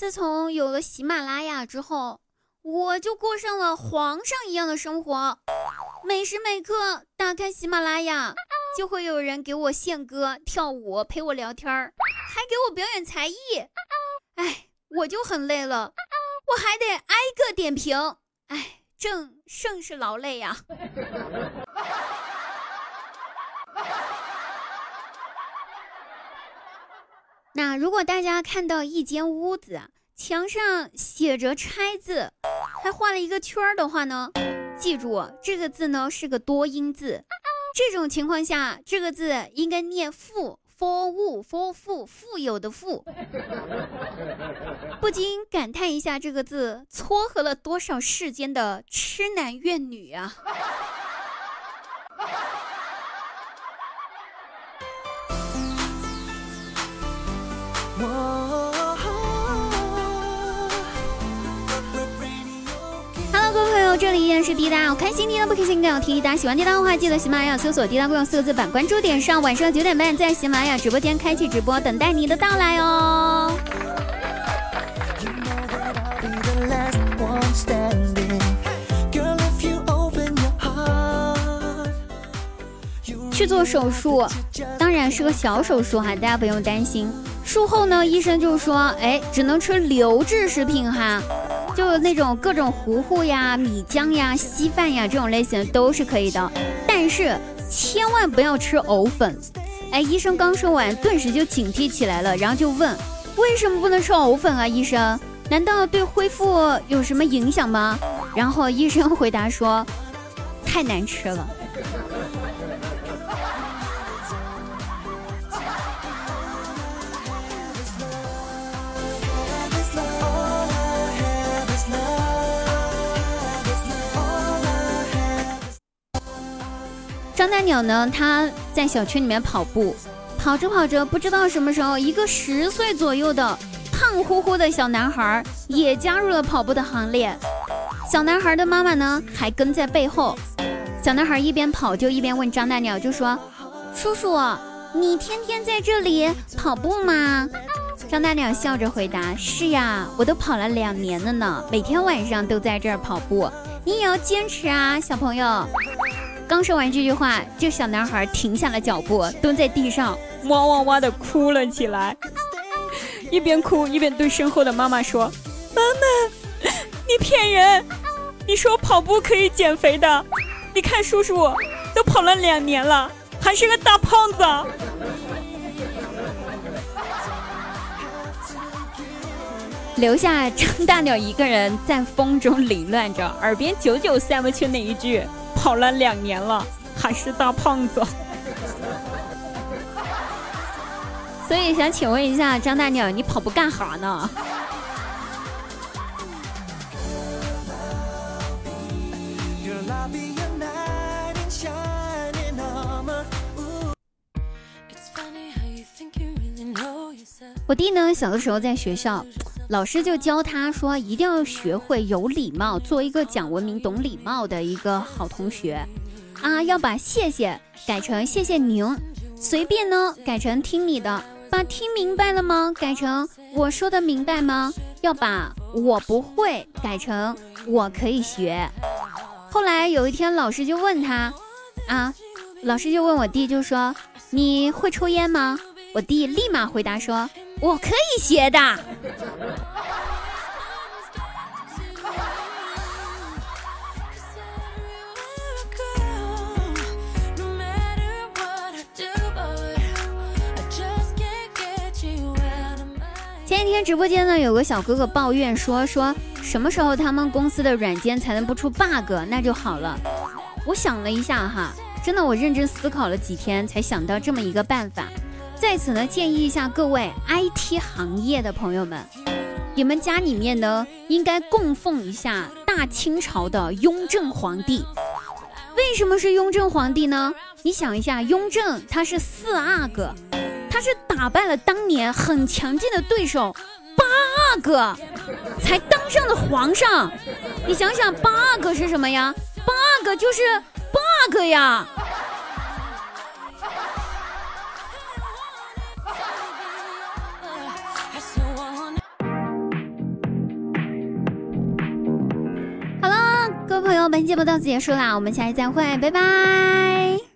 自从有了喜马拉雅之后，我就过上了皇上一样的生活，每时每刻打开喜马拉雅，就会有人给我献歌、跳舞、陪我聊天儿，还给我表演才艺。哎，我就很累了，我还得挨个点评。哎，正甚是劳累呀。那如果大家看到一间屋子墙上写着“拆”字，还画了一个圈儿的话呢，记住这个字呢是个多音字。这种情况下，这个字应该念“富 ”，for 物 for 富，富有的“富”。不禁感叹一下，这个字撮合了多少世间的痴男怨女啊这里依然是滴答，我开心滴答不开心更要听滴答。喜欢滴答的话，记得喜马拉雅搜索“滴答”，用四个字版关注点上。晚上九点半在喜马拉雅直播间开启直播，等待你的到来哦。去做手术，当然是个小手术哈，大家不用担心。术后呢，医生就说，哎，只能吃流质食品哈，就那种各种糊糊呀、米浆呀、稀饭呀这种类型都是可以的，但是千万不要吃藕粉。哎，医生刚说完，顿时就警惕起来了，然后就问，为什么不能吃藕粉啊？医生，难道对恢复有什么影响吗？然后医生回答说，太难吃了。张大鸟呢？他在小区里面跑步，跑着跑着，不知道什么时候，一个十岁左右的胖乎乎的小男孩也加入了跑步的行列。小男孩的妈妈呢，还跟在背后。小男孩一边跑就一边问张大鸟，就说：“叔叔，你天天在这里跑步吗？”张大鸟笑着回答：“是呀，我都跑了两年了呢，每天晚上都在这儿跑步。你也要坚持啊，小朋友。”刚说完这句话，这小男孩停下了脚步，蹲在地上哇哇哇的哭了起来，一边哭一边对身后的妈妈说：“妈妈，你骗人！你说跑步可以减肥的，你看叔叔都跑了两年了，还是个大胖子。”留下张大鸟一个人在风中凌乱着，耳边久久散不去那一句。跑了两年了，还是大胖子。所以想请问一下张大鸟，你跑步干哈呢？我弟呢，小的时候在学校，老师就教他说，一定要学会有礼貌，做一个讲文明、懂礼貌的一个好同学啊。要把谢谢改成谢谢您，随便呢改成听你的，把听明白了吗改成我说的明白吗？要把我不会改成我可以学。后来有一天，老师就问他啊，老师就问我弟，就说你会抽烟吗？我弟立马回答说：“我可以学的。”前几天直播间呢，有个小哥哥抱怨说：“说什么时候他们公司的软件才能不出 bug，那就好了。”我想了一下哈，真的，我认真思考了几天，才想到这么一个办法。在此呢，建议一下各位 IT 行业的朋友们，你们家里面呢应该供奉一下大清朝的雍正皇帝。为什么是雍正皇帝呢？你想一下，雍正他是四阿哥，他是打败了当年很强劲的对手八阿哥才当上了皇上。你想想八阿哥是什么呀？八阿哥就是八阿哥呀。好了各位朋友本期节目到此结束啦我们下期再会拜拜。